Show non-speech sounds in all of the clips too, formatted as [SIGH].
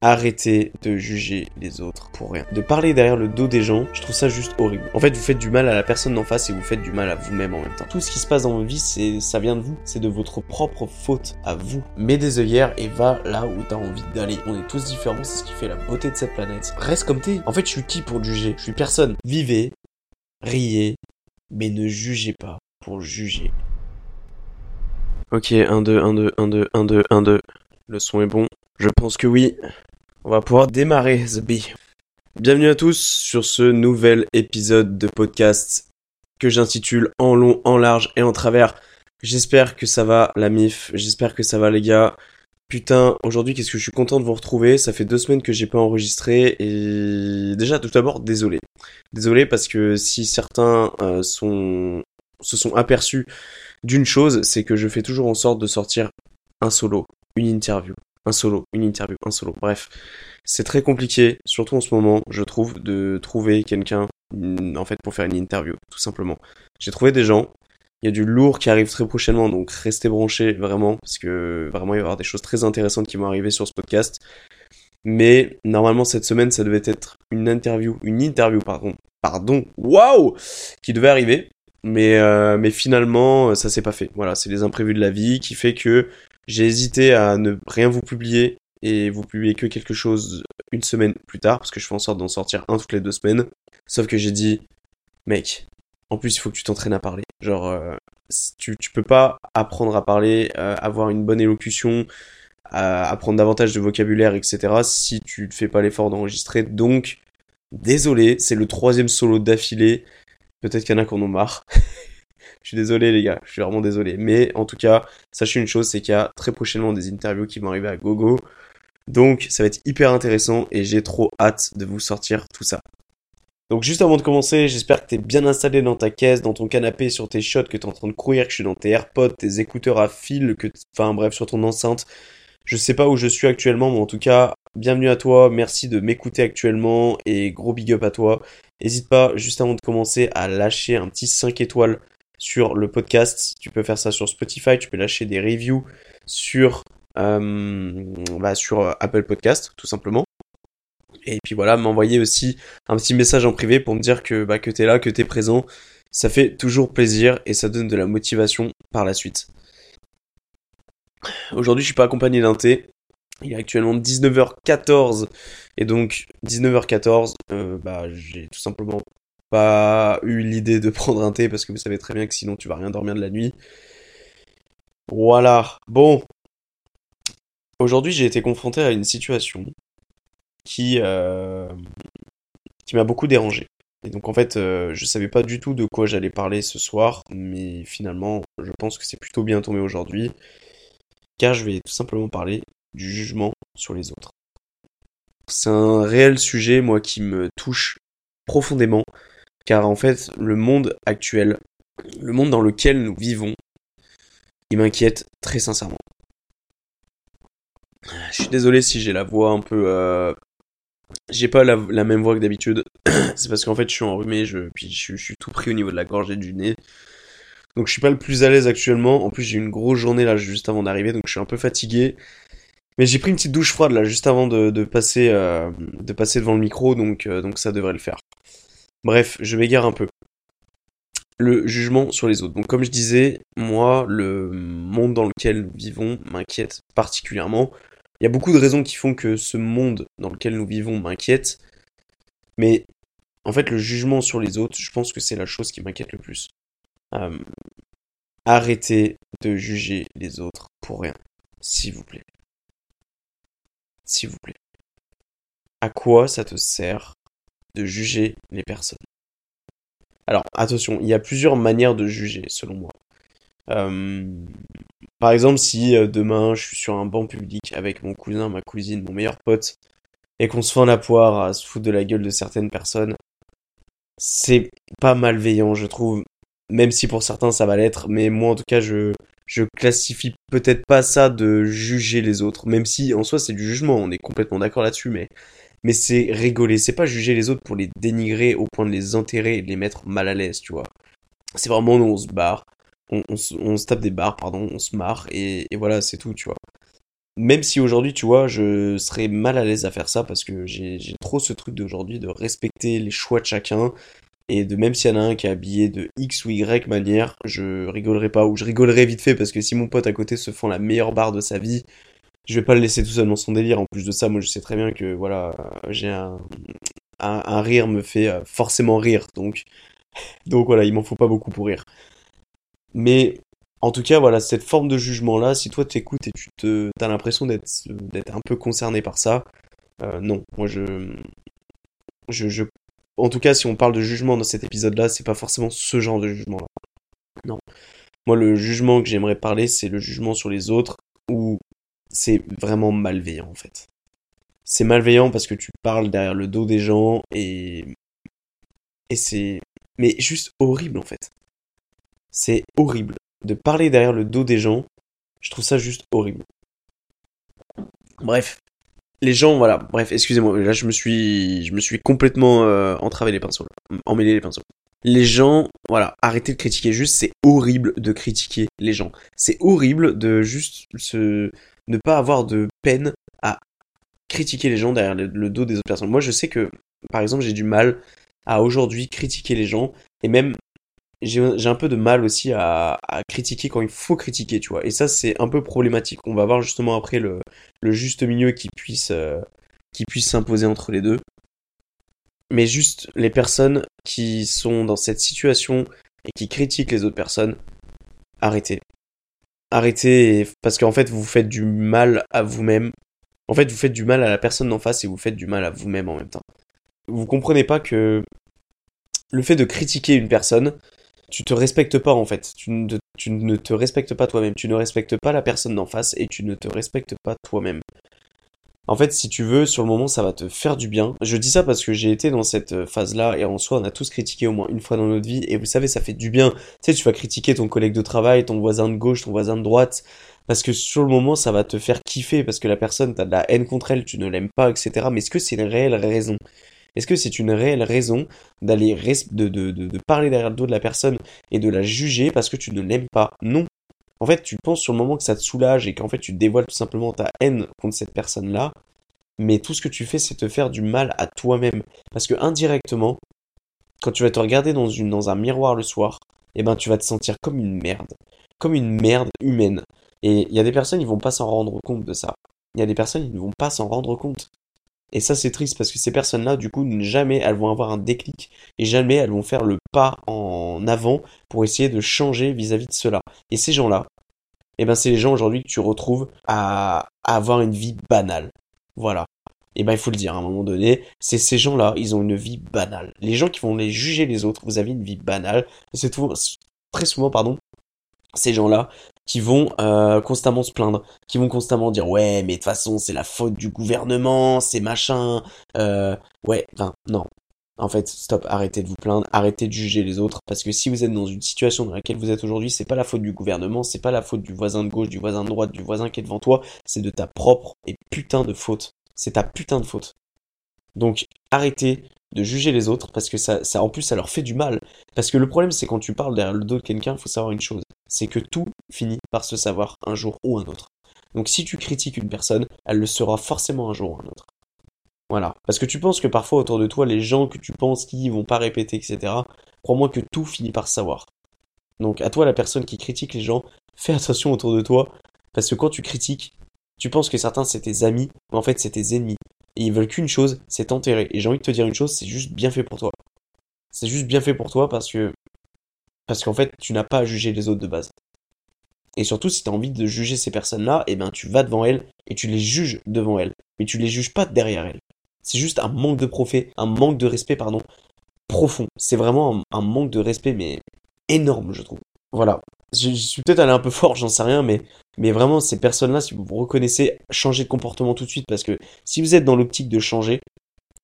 Arrêtez de juger les autres pour rien. De parler derrière le dos des gens, je trouve ça juste horrible. En fait, vous faites du mal à la personne d'en face et vous faites du mal à vous-même en même temps. Tout ce qui se passe dans votre vie, c'est, ça vient de vous. C'est de votre propre faute à vous. Mets des œillères et va là où t'as envie d'aller. On est tous différents, c'est ce qui fait la beauté de cette planète. Reste comme t'es. En fait, je suis qui pour juger? Je suis personne. Vivez, riez, mais ne jugez pas pour juger. Ok, 1, 2, 1, 2, 1, 2, 1, 2, 1, 2. Le son est bon. Je pense que oui. On va pouvoir démarrer The Bee. Bienvenue à tous sur ce nouvel épisode de podcast que j'intitule En long, en large et en travers. J'espère que ça va la mif, j'espère que ça va les gars. Putain, aujourd'hui qu'est-ce que je suis content de vous retrouver. Ça fait deux semaines que j'ai pas enregistré et déjà tout d'abord désolé. Désolé parce que si certains euh, se sont aperçus d'une chose, c'est que je fais toujours en sorte de sortir un solo, une interview, un solo, une interview, un solo. Bref, c'est très compliqué, surtout en ce moment, je trouve, de trouver quelqu'un, en fait, pour faire une interview, tout simplement. J'ai trouvé des gens. Il y a du lourd qui arrive très prochainement, donc restez branchés vraiment, parce que vraiment il va y avoir des choses très intéressantes qui vont arriver sur ce podcast. Mais normalement cette semaine ça devait être une interview, une interview pardon, pardon, waouh, qui devait arriver. Mais euh, mais finalement ça s'est pas fait. Voilà, c'est les imprévus de la vie qui fait que j'ai hésité à ne rien vous publier et vous publier que quelque chose une semaine plus tard, parce que je fais en sorte d'en sortir un toutes les deux semaines. Sauf que j'ai dit, mec, en plus il faut que tu t'entraînes à parler. Genre, euh, tu, tu peux pas apprendre à parler, euh, avoir une bonne élocution, euh, apprendre davantage de vocabulaire, etc. si tu ne fais pas l'effort d'enregistrer. Donc, désolé, c'est le troisième solo d'affilée. Peut-être qu'il y en a qui en ont marre. [LAUGHS] Je suis désolé les gars, je suis vraiment désolé. Mais en tout cas, sachez une chose, c'est qu'il y a très prochainement des interviews qui vont arriver à gogo. Donc ça va être hyper intéressant et j'ai trop hâte de vous sortir tout ça. Donc juste avant de commencer, j'espère que t'es bien installé dans ta caisse, dans ton canapé, sur tes shots, que t'es en train de courir, que je suis dans tes AirPods, tes écouteurs à fil, que enfin bref, sur ton enceinte. Je sais pas où je suis actuellement, mais en tout cas, bienvenue à toi, merci de m'écouter actuellement et gros big up à toi. N'hésite pas, juste avant de commencer, à lâcher un petit 5 étoiles sur le podcast. Tu peux faire ça sur Spotify, tu peux lâcher des reviews sur, euh, bah, sur euh, Apple Podcast, tout simplement. Et puis voilà, m'envoyer aussi un petit message en privé pour me dire que, bah, que t'es là, que t'es présent. Ça fait toujours plaisir et ça donne de la motivation par la suite. Aujourd'hui, je suis pas accompagné d'un thé. Il est actuellement 19h14 et donc 19h14, euh, bah, j'ai tout simplement pas eu l'idée de [LAUGHS] prendre un thé parce que vous savez très bien que sinon tu vas rien dormir de la nuit. Voilà. Bon. Aujourd'hui, j'ai été confronté à une situation qui, euh, m'a beaucoup dérangé. Et donc en fait, euh, je savais pas du tout de quoi j'allais parler ce soir, mais finalement, je pense que c'est plutôt bien tombé aujourd'hui, car je vais tout simplement parler du jugement sur les autres. C'est un réel sujet, moi, qui me touche profondément, car en fait, le monde actuel, le monde dans lequel nous vivons, il m'inquiète très sincèrement. Je suis désolé si j'ai la voix un peu... Euh... J'ai pas la, même voix que d'habitude. [COUGHS] C'est parce qu'en fait, je suis enrhumé, je, puis je, suis tout pris au niveau de la gorge et du nez. Donc je suis pas le plus à l'aise actuellement. En plus, j'ai eu une grosse journée là juste avant d'arriver, donc je suis un peu fatigué. Mais j'ai pris une petite douche froide là juste avant de, euh, passer devant le micro, donc, euh, donc ça devrait le faire. Bref, je m'égare un peu. Le jugement sur les autres. Donc comme je disais, moi, le monde dans lequel nous vivons m'inquiète particulièrement. Il y a beaucoup de raisons qui font que ce monde dans lequel nous vivons m'inquiète. Mais en fait, le jugement sur les autres, je pense que c'est la chose qui m'inquiète le plus. Euh, arrêtez de juger les autres pour rien, s'il vous plaît. S'il vous plaît. À quoi ça te sert de juger les personnes? Alors attention, il y a plusieurs manières de juger selon moi. Euh, par exemple, si euh, demain je suis sur un banc public avec mon cousin, ma cousine, mon meilleur pote, et qu'on se fait la poire à se foutre de la gueule de certaines personnes, c'est pas malveillant, je trouve. Même si pour certains ça va l'être, mais moi en tout cas, je, je classifie peut-être pas ça de juger les autres. Même si en soi c'est du jugement, on est complètement d'accord là-dessus, mais, c'est rigoler. C'est pas juger les autres pour les dénigrer au point de les enterrer et de les mettre mal à l'aise, tu vois. C'est vraiment on se barre, on, on, se tape des barres, pardon, on se marre et, et voilà, c'est tout, tu vois. Même si aujourd'hui, tu vois, je serais mal à l'aise à faire ça parce que j'ai trop ce truc d'aujourd'hui de respecter les choix de chacun et de même s'il y en a un qui est habillé de X ou Y manière, je rigolerai pas ou je rigolerai vite fait parce que si mon pote à côté se fend la meilleure barre de sa vie, je vais pas le laisser tout seul dans son délire. En plus de ça, moi je sais très bien que voilà, j'ai un, rire me fait euh, forcément rire. Donc, [LAUGHS] donc voilà, il m'en faut pas beaucoup pour rire. Mais en tout cas, voilà, cette forme de jugement-là, si toi t'écoutes et tu te, t'as l'impression d'être, un peu concerné par ça, euh, non, moi je, je, en tout cas, si on parle de jugement dans cet épisode-là, c'est pas forcément ce genre de jugement-là. Non. Moi, le jugement que j'aimerais parler, c'est le jugement sur les autres, où c'est vraiment malveillant, en fait. C'est malveillant parce que tu parles derrière le dos des gens et, et c'est, mais juste horrible, en fait. C'est horrible de parler derrière le dos des gens, je trouve ça juste horrible. Bref, les gens, voilà, bref, excusez-moi, là je me suis, je me suis complètement euh, entravé les pinceaux, emmêlé les pinceaux. Les gens, voilà, arrêtez de critiquer juste, c'est horrible de critiquer les gens. C'est horrible de juste se, ne pas avoir de peine à critiquer les gens derrière le dos des autres personnes. Moi je sais que, par exemple, j'ai du mal à aujourd'hui critiquer les gens et même j'ai un peu de mal aussi à, critiquer quand il faut critiquer, tu vois. Et ça, c'est un peu problématique. On va voir justement après le, juste milieu qui puisse, euh, qui puisse s'imposer entre les deux. Mais juste les personnes qui sont dans cette situation et qui critiquent les autres personnes, arrêtez. Arrêtez parce qu'en fait, vous faites du mal à vous-même. En fait, vous faites du mal à la personne d'en face et vous faites du mal à vous-même en même temps. Vous comprenez pas que le fait de critiquer une personne, tu te respectes pas en fait. Tu ne, te respectes pas toi-même. Tu ne respectes pas la personne d'en face et tu ne te respectes pas toi-même. En fait, si tu veux, sur le moment, ça va te faire du bien. Je dis ça parce que j'ai été dans cette phase-là et en soi, on a tous critiqué au moins une fois dans notre vie et vous savez, ça fait du bien. Tu sais, tu vas critiquer ton collègue de travail, ton voisin de gauche, ton voisin de droite parce que sur le moment, ça va te faire kiffer parce que la personne, t'as de la haine contre elle, tu ne l'aimes pas, etc. Mais est-ce que c'est une réelle raison? Est-ce que c'est une réelle raison d'aller de, de, parler derrière le dos de la personne et de la juger parce que tu ne l'aimes pas? Non. En fait, tu penses sur le moment que ça te soulage et qu'en fait tu dévoiles tout simplement ta haine contre cette personne-là, mais tout ce que tu fais, c'est te faire du mal à toi-même. Parce que indirectement, quand tu vas te regarder dans, dans un miroir le soir, eh ben tu vas te sentir comme une merde. Comme une merde humaine. Et il y a des personnes, ils vont pas s'en rendre compte de ça. Il y a des personnes, ils ne vont pas s'en rendre compte. Et ça, c'est triste parce que ces personnes-là, du coup, jamais elles vont avoir un déclic et jamais elles vont faire le pas en avant pour essayer de changer vis-à-vis de cela. Et ces gens-là, eh ben, c'est les gens aujourd'hui que tu retrouves à, avoir une vie banale. Voilà. Et eh ben, il faut le dire, à un moment donné, c'est ces gens-là, ils ont une vie banale. Les gens qui vont les juger les autres, vous avez une vie banale. C'est très souvent, pardon, ces gens-là qui vont euh, constamment se plaindre, qui vont constamment dire ouais mais de toute façon c'est la faute du gouvernement, c'est machin, euh, ouais, enfin non. En fait, stop, arrêtez de vous plaindre, arrêtez de juger les autres, parce que si vous êtes dans une situation dans laquelle vous êtes aujourd'hui, c'est pas la faute du gouvernement, c'est pas la faute du voisin de gauche, du voisin de droite, du voisin qui est devant toi, c'est de ta propre et putain de faute. C'est ta putain de faute. Donc arrêtez de juger les autres parce que ça, en plus ça leur fait du mal. Parce que le problème c'est quand tu parles derrière le dos de quelqu'un, il faut savoir une chose, c'est que tout finit par se savoir un jour ou un autre. Donc si tu critiques une personne, elle le sera forcément un jour ou un autre. Voilà. Parce que tu penses que parfois autour de toi, les gens que tu penses qui vont pas répéter, etc., crois-moi que tout finit par savoir. Donc à toi la personne qui critique les gens, fais attention autour de toi, parce que quand tu critiques, tu penses que certains c'est tes amis, mais en fait c'est tes ennemis. Et ils veulent qu'une chose, c'est t'enterrer. Et j'ai envie de te dire une chose, c'est juste bien fait pour toi. C'est juste bien fait pour toi parce que parce qu'en fait, tu n'as pas à juger les autres de base. Et surtout, si tu as envie de juger ces personnes-là, eh ben, tu vas devant elles et tu les juges devant elles. Mais tu les juges pas derrière elles. C'est juste un manque de profit, un manque de respect, pardon, profond. C'est vraiment un, manque de respect, mais énorme, je trouve. Voilà. Je, suis peut-être allé un peu fort, j'en sais rien, mais, mais vraiment, ces personnes-là, si vous vous reconnaissez, changez de comportement tout de suite, parce que si vous êtes dans l'optique de changer,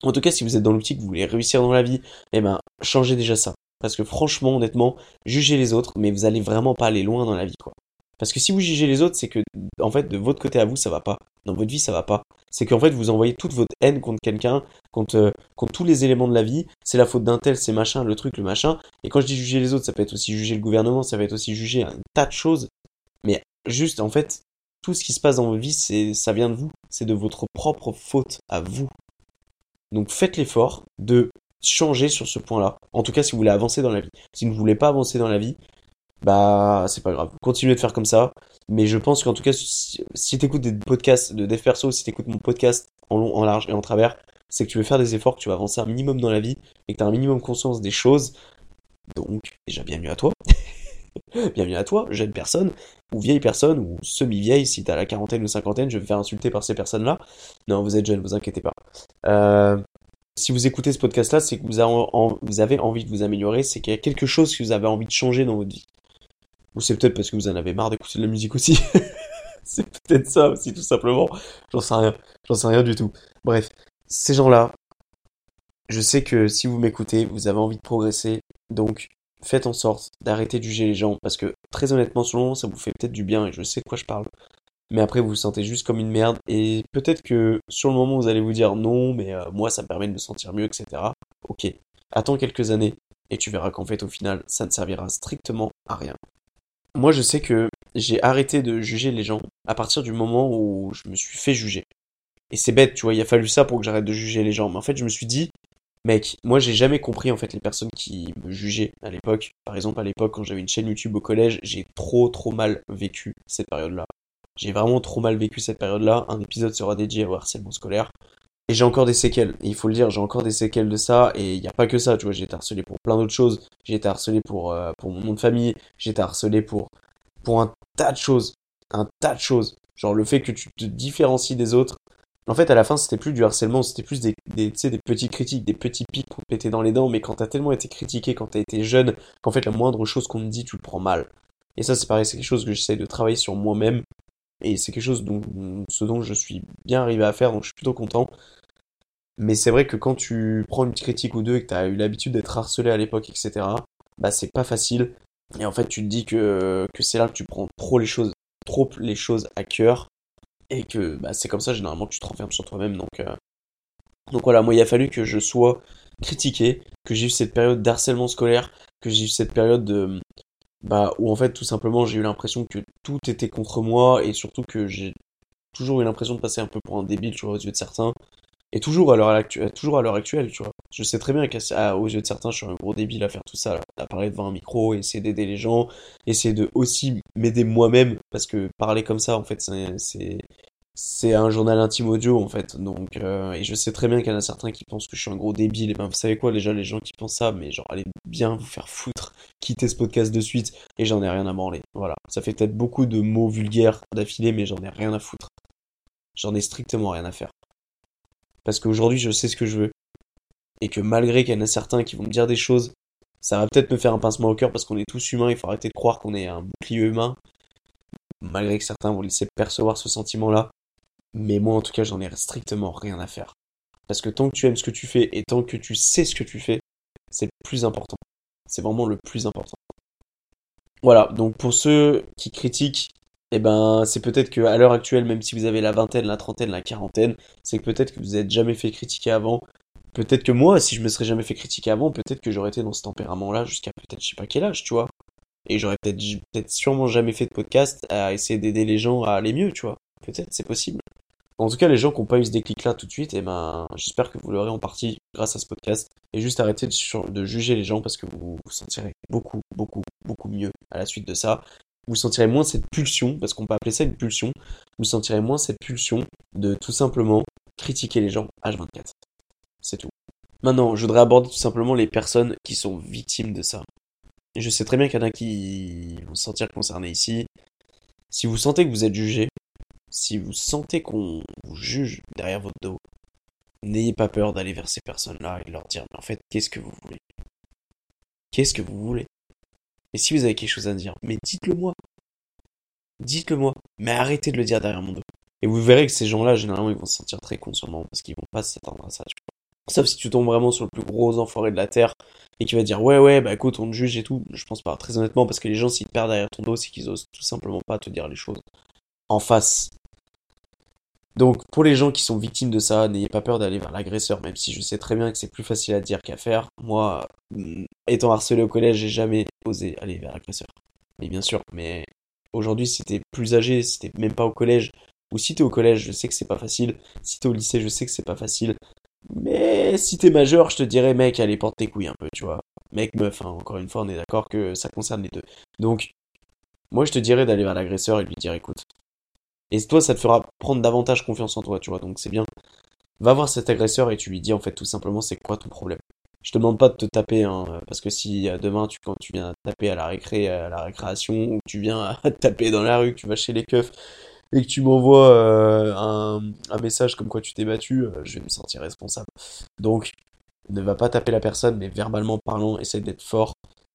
En tout cas, si vous êtes dans l'optique que vous voulez réussir dans la vie, eh ben, changez déjà ça. Parce que franchement, honnêtement, jugez les autres, mais vous allez vraiment pas aller loin dans la vie, quoi. Parce que si vous jugez les autres, c'est que, en fait, de votre côté à vous, ça va pas. Dans votre vie, ça va pas. C'est qu'en fait, vous envoyez toute votre haine contre quelqu'un, contre, euh, contre tous les éléments de la vie. C'est la faute d'un tel, c'est machin, le truc, le machin. Et quand je dis juger les autres, ça peut être aussi juger le gouvernement, ça va être aussi juger un tas de choses. Mais juste, en fait, tout ce qui se passe dans votre vie, c'est, ça vient de vous. C'est de votre propre faute à vous. Donc faites l'effort de changer sur ce point-là. En tout cas, si vous voulez avancer dans la vie. Si vous ne voulez pas avancer dans la vie, bah c'est pas grave. Continuez de faire comme ça. Mais je pense qu'en tout cas, si, si tu écoutes des podcasts de dev perso, si tu écoutes mon podcast en long, en large et en travers, c'est que tu veux faire des efforts, que tu vas avancer un minimum dans la vie et que tu as un minimum conscience des choses. Donc, déjà bienvenue à toi. [LAUGHS] bienvenue à toi, jeune personne, ou vieille personne, ou semi-vieille, si t'as la quarantaine ou cinquantaine, je vais me faire insulter par ces personnes-là. Non, vous êtes jeune, vous inquiétez pas. Euh, si vous écoutez ce podcast-là, c'est que vous, avez envie de vous améliorer, c'est qu'il y a quelque chose que vous avez envie de changer dans votre vie. Ou c'est peut-être parce que vous en avez marre d'écouter de la musique aussi. [LAUGHS] c'est peut-être ça aussi, tout simplement. J'en sais rien. J'en sais rien du tout. Bref, ces gens-là, je sais que si vous m'écoutez, vous avez envie de progresser. Donc, faites en sorte d'arrêter de juger les gens. Parce que, très honnêtement, selon ça vous fait peut-être du bien et je sais de quoi je parle. Mais après, vous vous sentez juste comme une merde. Et peut-être que sur le moment, vous allez vous dire non, mais euh, moi, ça me permet de me sentir mieux, etc. Ok. Attends quelques années et tu verras qu'en fait, au final, ça ne servira strictement à rien. Moi, je sais que j'ai arrêté de juger les gens à partir du moment où je me suis fait juger. Et c'est bête, tu vois, il a fallu ça pour que j'arrête de juger les gens. Mais en fait, je me suis dit, mec, moi, j'ai jamais compris en fait les personnes qui me jugeaient à l'époque. Par exemple, à l'époque, quand j'avais une chaîne YouTube au collège, j'ai trop, trop mal vécu cette période-là. J'ai vraiment trop mal vécu cette période-là. Un épisode sera dédié au harcèlement scolaire. Et j'ai encore des séquelles. Il faut le dire, j'ai encore des séquelles de ça. Et il n'y a pas que ça, tu vois. J'ai été harcelé pour plein d'autres choses. J'ai été harcelé pour, euh, pour mon nom de famille. J'ai été harcelé pour, pour un tas de choses. Un tas de choses. Genre le fait que tu te différencies des autres. En fait, à la fin, c'était plus du harcèlement, c'était plus des, des, des petits critiques, des petits pics qu'on te mettait dans les dents. Mais quand t'as tellement été critiqué, quand t'as été jeune, qu'en fait, la moindre chose qu'on te dit, tu le prends mal. Et ça, c'est pareil, c'est quelque chose que j'essaie de travailler sur moi-même. Et c'est quelque chose dont, ce dont je suis bien arrivé à faire, donc je suis plutôt content. Mais c'est vrai que quand tu prends une critique ou deux et que tu as eu l'habitude d'être harcelé à l'époque, etc., bah c'est pas facile. Et en fait, tu te dis que, que c'est là que tu prends trop les choses, trop les choses à cœur. Et que bah, c'est comme ça généralement que tu te renfermes sur toi-même. Donc, euh, donc voilà, moi il a fallu que je sois critiqué, que j'ai eu cette période d'harcèlement scolaire, que j'ai eu cette période de, bah, où en fait tout simplement j'ai eu l'impression que tout était contre moi et surtout que j'ai toujours eu l'impression de passer un peu pour un débile, aux yeux de certains. Et toujours à l'heure actuelle, toujours à l'heure actuelle, tu vois. Je sais très bien qu'aux yeux de certains, je suis un gros débile à faire tout ça, à parler devant un micro, essayer d'aider les gens, essayer de aussi m'aider moi-même, parce que parler comme ça, en fait, c'est c'est un journal intime audio en fait. Donc, euh, et je sais très bien qu'il y en a certains qui pensent que je suis un gros débile. Et ben, vous savez quoi, déjà, les gens qui pensent ça, mais genre, allez bien vous faire foutre, quitter ce podcast de suite, et j'en ai rien à branler. Voilà. Ça fait peut-être beaucoup de mots vulgaires d'affilée, mais j'en ai rien à foutre. J'en ai strictement rien à faire. Parce qu'aujourd'hui, je sais ce que je veux. Et que malgré qu'il y en a certains qui vont me dire des choses, ça va peut-être me faire un pincement au cœur parce qu'on est tous humains, il faut arrêter de croire qu'on est un bouclier humain. Malgré que certains vont laisser percevoir ce sentiment-là, mais moi, en tout cas, j'en ai strictement rien à faire. Parce que tant que tu aimes ce que tu fais et tant que tu sais ce que tu fais, c'est le plus important. C'est vraiment le plus important. Voilà, donc pour ceux qui critiquent, eh ben, c'est peut-être qu'à l'heure actuelle, même si vous avez la vingtaine, la trentaine, la quarantaine, c'est que peut-être que vous n'êtes jamais fait critiquer avant. Peut-être que moi, si je me serais jamais fait critiquer avant, peut-être que j'aurais été dans ce tempérament-là jusqu'à peut-être je sais pas quel âge, tu vois. Et j'aurais peut-être peut-être sûrement jamais fait de podcast à essayer d'aider les gens à aller mieux, tu vois. Peut-être, c'est possible. En tout cas, les gens qui n'ont pas eu ce déclic-là tout de suite, eh ben, j'espère que vous l'aurez en partie grâce à ce podcast. Et juste arrêtez de, juger les gens parce que vous vous sentirez beaucoup, beaucoup, beaucoup mieux à la suite de ça. Vous sentirez moins cette pulsion, parce qu'on peut appeler ça une pulsion, vous sentirez moins cette pulsion de tout simplement critiquer les gens H24. C'est tout. Maintenant, je voudrais aborder tout simplement les personnes qui sont victimes de ça. Je sais très bien qu'il y en a qui vont se sentir concernés ici. Si vous sentez que vous êtes jugé, si vous sentez qu'on vous juge derrière votre dos, n'ayez pas peur d'aller vers ces personnes-là et leur dire, mais en fait, qu'est-ce que vous voulez? Qu'est-ce que vous voulez? Et si vous avez quelque chose à dire, mais dites-le moi. Dites-le moi. Mais arrêtez de le dire derrière mon dos. Et vous verrez que ces gens-là, généralement, ils vont se sentir très cons parce qu'ils vont pas s'attendre à ça. Sauf si tu tombes vraiment sur le plus gros enfoiré de la terre et qui va dire ouais ouais bah écoute on te juge et tout. Je pense pas très honnêtement parce que les gens s'ils te perdent derrière ton dos c'est qu'ils osent tout simplement pas te dire les choses en face. Donc pour les gens qui sont victimes de ça, n'ayez pas peur d'aller vers l'agresseur, même si je sais très bien que c'est plus facile à dire qu'à faire. Moi, mm, étant harcelé au collège, j'ai jamais osé aller vers l'agresseur. Mais bien sûr, mais aujourd'hui c'était plus âgé, c'était même pas au collège. Ou si t'es au collège, je sais que c'est pas facile. Si t'es au lycée, je sais que c'est pas facile. Mais si t'es majeur, je te dirais, mec, allez, porte tes couilles un peu, tu vois. Mec, meuf, hein, encore une fois, on est d'accord que ça concerne les deux. Donc, moi, je te dirais d'aller vers l'agresseur et lui dire, écoute. Et toi, ça te fera prendre davantage confiance en toi, tu vois. Donc, c'est bien. Va voir cet agresseur et tu lui dis, en fait, tout simplement, c'est quoi ton problème? Je te demande pas de te taper, hein, parce que si demain, tu, quand tu viens taper à la récré, à la récréation, ou tu viens [LAUGHS] taper dans la rue, que tu vas chez les keufs, et que tu m'envoies euh, un, message comme quoi tu t'es battu, euh, je vais me sentir responsable. Donc, ne va pas taper la personne, mais verbalement parlant, essaye d'être fort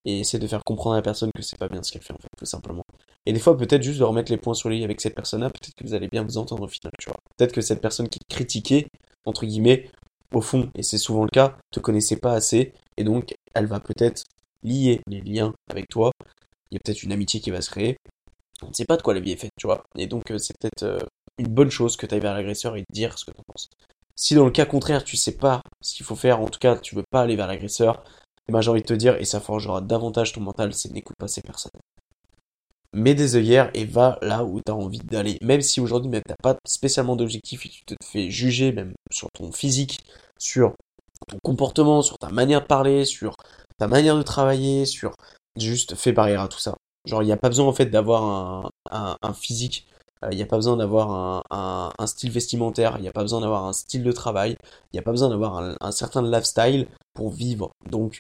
et essaye de faire comprendre à la personne que c'est pas bien ce qu'elle fait en fait, tout simplement. Et des fois, peut-être juste de remettre les points sur les i avec cette personne-là, peut-être que vous allez bien vous entendre au final, tu vois. Peut-être que cette personne qui critiquait, entre guillemets, au fond, et c'est souvent le cas, te connaissait pas assez, et donc elle va peut-être lier les liens avec toi. Il y a peut-être une amitié qui va se créer, on ne sait pas de quoi la vie est faite, tu vois. Et donc, euh, c'est peut-être euh, une bonne chose que tu ailles vers l'agresseur et dire ce que tu en penses. Si dans le cas contraire, tu sais pas ce qu'il faut faire, en tout cas, tu veux pas aller vers l'agresseur, ben, j'ai envie de te dire, et ça forgera davantage ton mental, c'est n'écoute pas ces personnes. Mets des œillères et va là où tu as envie d'aller. Même si aujourd'hui, tu n'as pas spécialement d'objectif et tu te fais juger, même sur ton physique, sur ton comportement, sur ta manière de parler, sur ta manière de travailler, sur juste fais barrière à tout ça. Genre, il n'y a pas besoin en fait d'avoir un, physique, il n'y a pas besoin d'avoir un, un, style vestimentaire, il n'y a pas besoin d'avoir un style de travail, il n'y a pas besoin d'avoir un, certain lifestyle pour vivre. Donc,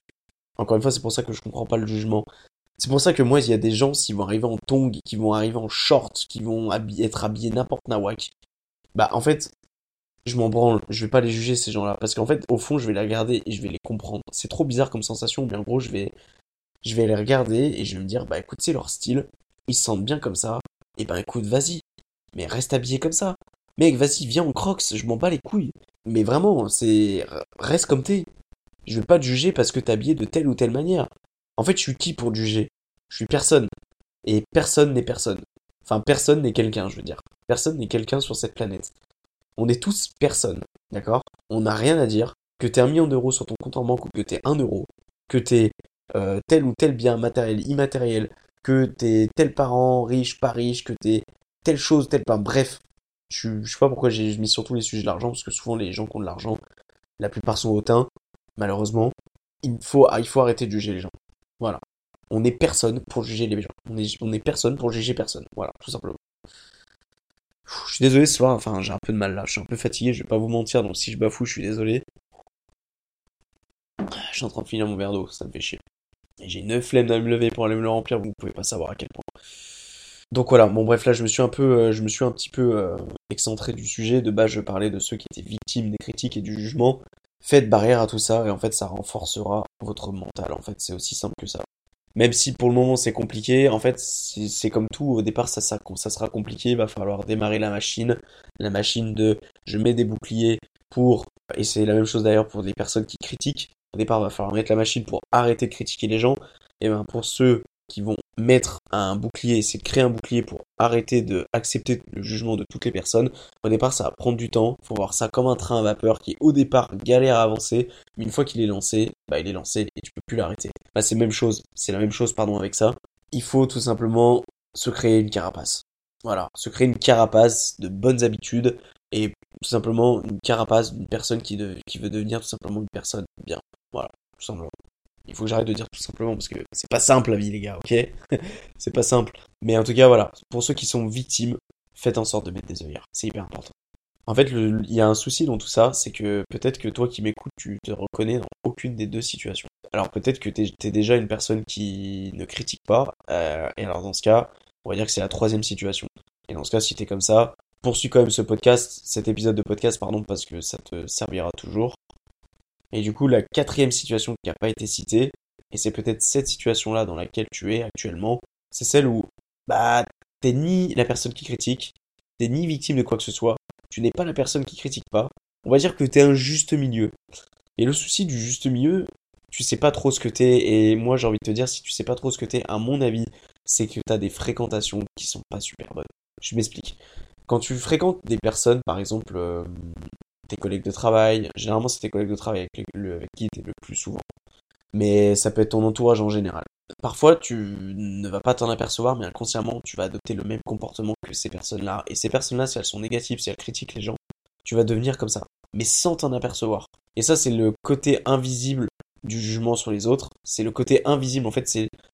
encore une fois, c'est pour ça que je comprends pas le jugement. C'est pour ça que moi, il y a des gens, s'ils vont arriver en tongs, qui vont arriver en short, qui vont être habillés n'importe nawak, bah en fait, je m'en branle, je vais pas les juger ces gens-là. Parce qu'en fait, au fond, je vais les regarder et je vais les comprendre. C'est trop bizarre comme sensation, mais en gros, je vais, je vais les regarder et je vais me dire, bah écoute, c'est leur style, ils se sentent bien comme ça, et bah écoute, vas-y, mais reste habillé comme ça. Mec, vas-y, viens en crocs, je m'en bats les couilles. Mais vraiment, c'est. Reste comme t'es. Je vais pas te juger parce que t'es habillé de telle ou telle manière. En fait, je suis qui pour te juger? Je suis personne. Et personne n'est personne. Enfin, personne n'est quelqu'un, je veux dire. Personne n'est quelqu'un sur cette planète. On est tous personne, d'accord? On n'a rien à dire. Que t'aies un million d'euros sur ton compte en banque ou que t'aies un euro, que t'aies euh, tel ou tel bien matériel, immatériel, que t'es tel parent, riche, pas riche, que t'es telle chose, tel pas. Bref, je, je sais pas pourquoi j'ai mis surtout les sujets de l'argent, parce que souvent les gens qui ont de l'argent, la plupart sont hautains, malheureusement. Il faut, il faut arrêter de juger les gens. Voilà. On n'est personne pour juger les gens. On est, on est personne pour juger personne. Voilà, tout simplement. Je suis désolé ce soir, enfin j'ai un peu de mal là, je suis un peu fatigué, je vais pas vous mentir, donc si je bafoue, je suis désolé. Je suis en train de finir mon verre d'eau, ça me fait chier. J'ai une flemme d'aller me lever pour aller me le remplir, vous pouvez pas savoir à quel point. Donc voilà, bon bref, là je me suis un peu, euh, je me suis un petit peu euh, excentré du sujet. De base, je parlais de ceux qui étaient victimes des critiques et du jugement. Faites barrière à tout ça et en fait ça renforcera votre mental. En fait, c'est aussi simple que ça. Même si pour le moment c'est compliqué, en fait c'est comme tout, au départ ça, ça, sera compliqué, il va falloir démarrer la machine, la machine de je mets des boucliers pour, et c'est la même chose d'ailleurs pour les personnes qui critiquent, au départ, il va falloir mettre la machine pour arrêter de critiquer les gens. Et ben pour ceux qui vont mettre un bouclier, c'est créer un bouclier pour arrêter de accepter le jugement de toutes les personnes. Au départ, ça va prendre du temps. Il Faut voir ça comme un train à vapeur qui, au départ, galère à avancer. Mais une fois qu'il est lancé, bah, il est lancé et tu peux plus l'arrêter. Bah, c'est même chose. C'est la même chose, pardon, avec ça. Il faut tout simplement se créer une carapace. Voilà. Se créer une carapace de bonnes habitudes et tout simplement une carapace d'une personne qui, qui veut devenir tout simplement une personne bien. Voilà, tout simplement. Il faut que j'arrête de dire tout simplement parce que c'est pas simple la vie, les gars, ok? [LAUGHS] C'est pas simple. Mais en tout cas, voilà, pour ceux qui sont victimes, faites en sorte de mettre des œillères. C'est hyper important. En fait, il y a un souci dans tout ça, c'est que peut-être que toi qui m'écoutes, tu te reconnais dans aucune des deux situations. Alors peut-être que t'es es déjà une personne qui ne critique pas, euh, et alors dans ce cas, on va dire que c'est la troisième situation. Et dans ce cas, si t'es comme ça, poursuis quand même ce podcast, cet épisode de podcast, pardon, parce que ça te servira toujours. Et du coup, la quatrième situation qui n'a pas été citée, et c'est peut-être cette situation-là dans laquelle tu es actuellement, c'est celle où, bah, t'es ni la personne qui critique, t'es ni victime de quoi que ce soit, tu n'es pas la personne qui critique pas, on va dire que t'es un juste milieu. Et le souci du juste milieu, tu sais pas trop ce que t'es, et moi j'ai envie de te dire, si tu sais pas trop ce que t'es, à mon avis, c'est que t'as des fréquentations qui sont pas super bonnes. Je m'explique. Quand tu fréquentes des personnes, par exemple, euh, tes collègues de travail, généralement c'est tes collègues de travail avec, avec qui tu es le plus souvent, mais ça peut être ton entourage en général. Parfois, tu ne vas pas t'en apercevoir, mais inconsciemment, tu vas adopter le même comportement que ces personnes-là. Et ces personnes-là, si elles sont négatives, si elles critiquent les gens, tu vas devenir comme ça, mais sans t'en apercevoir. Et ça, c'est le côté invisible du jugement sur les autres. C'est le côté invisible, en fait,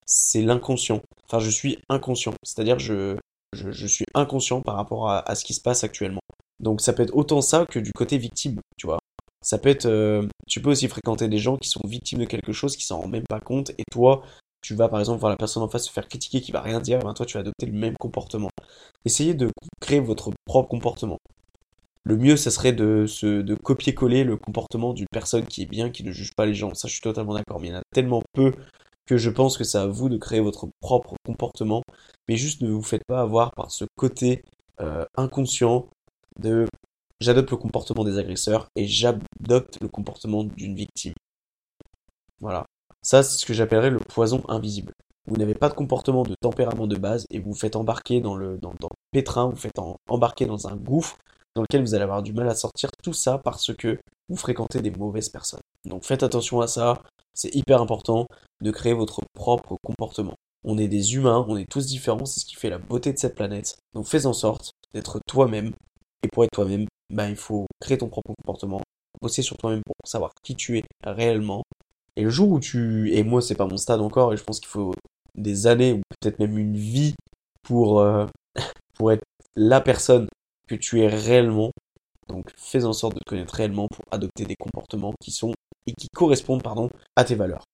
c'est l'inconscient. Enfin, je suis inconscient. C'est-à-dire, je, je, suis inconscient par rapport à, ce qui se passe actuellement. Donc, ça peut être autant ça que du côté victime, tu vois. Ça peut être, euh, tu peux aussi fréquenter des gens qui sont victimes de quelque chose, qui s'en rendent même pas compte, et toi, tu vas par exemple voir la personne en face se faire critiquer qui va rien dire, ben toi tu vas adopter le même comportement. Essayez de créer votre propre comportement. Le mieux, ça serait de, copier-coller le comportement d'une personne qui est bien, qui ne juge pas les gens. Ça, je suis totalement d'accord. Mais il y en a tellement peu que je pense que c'est à vous de créer votre propre comportement. Mais juste ne vous faites pas avoir par ce côté euh, inconscient j'adopte le comportement des agresseurs et j'adopte le comportement d'une victime. Voilà. Ça, c'est ce que j'appellerais le poison invisible. Vous n'avez pas de comportement de tempérament de base et vous vous faites embarquer dans le, dans, pétrin, vous faites embarquer dans un gouffre dans lequel vous allez avoir du mal à sortir. Tout ça parce que vous fréquentez des mauvaises personnes. Donc faites attention à ça. C'est hyper important de créer votre propre comportement. On est des humains, on est tous différents, c'est ce qui fait la beauté de cette planète. Donc fais en sorte d'être toi-même. Et pour être toi-même, ben, il faut créer ton propre comportement, bosser sur toi-même pour savoir qui tu es réellement. Et le jour où tu... Et moi, c'est pas mon stade encore, et je pense qu'il faut des années, ou peut-être même une vie, pour, euh, [LAUGHS] pour être la personne que tu es réellement. Donc fais en sorte de te connaître réellement pour adopter des comportements qui sont et qui correspondent pardon, à tes valeurs.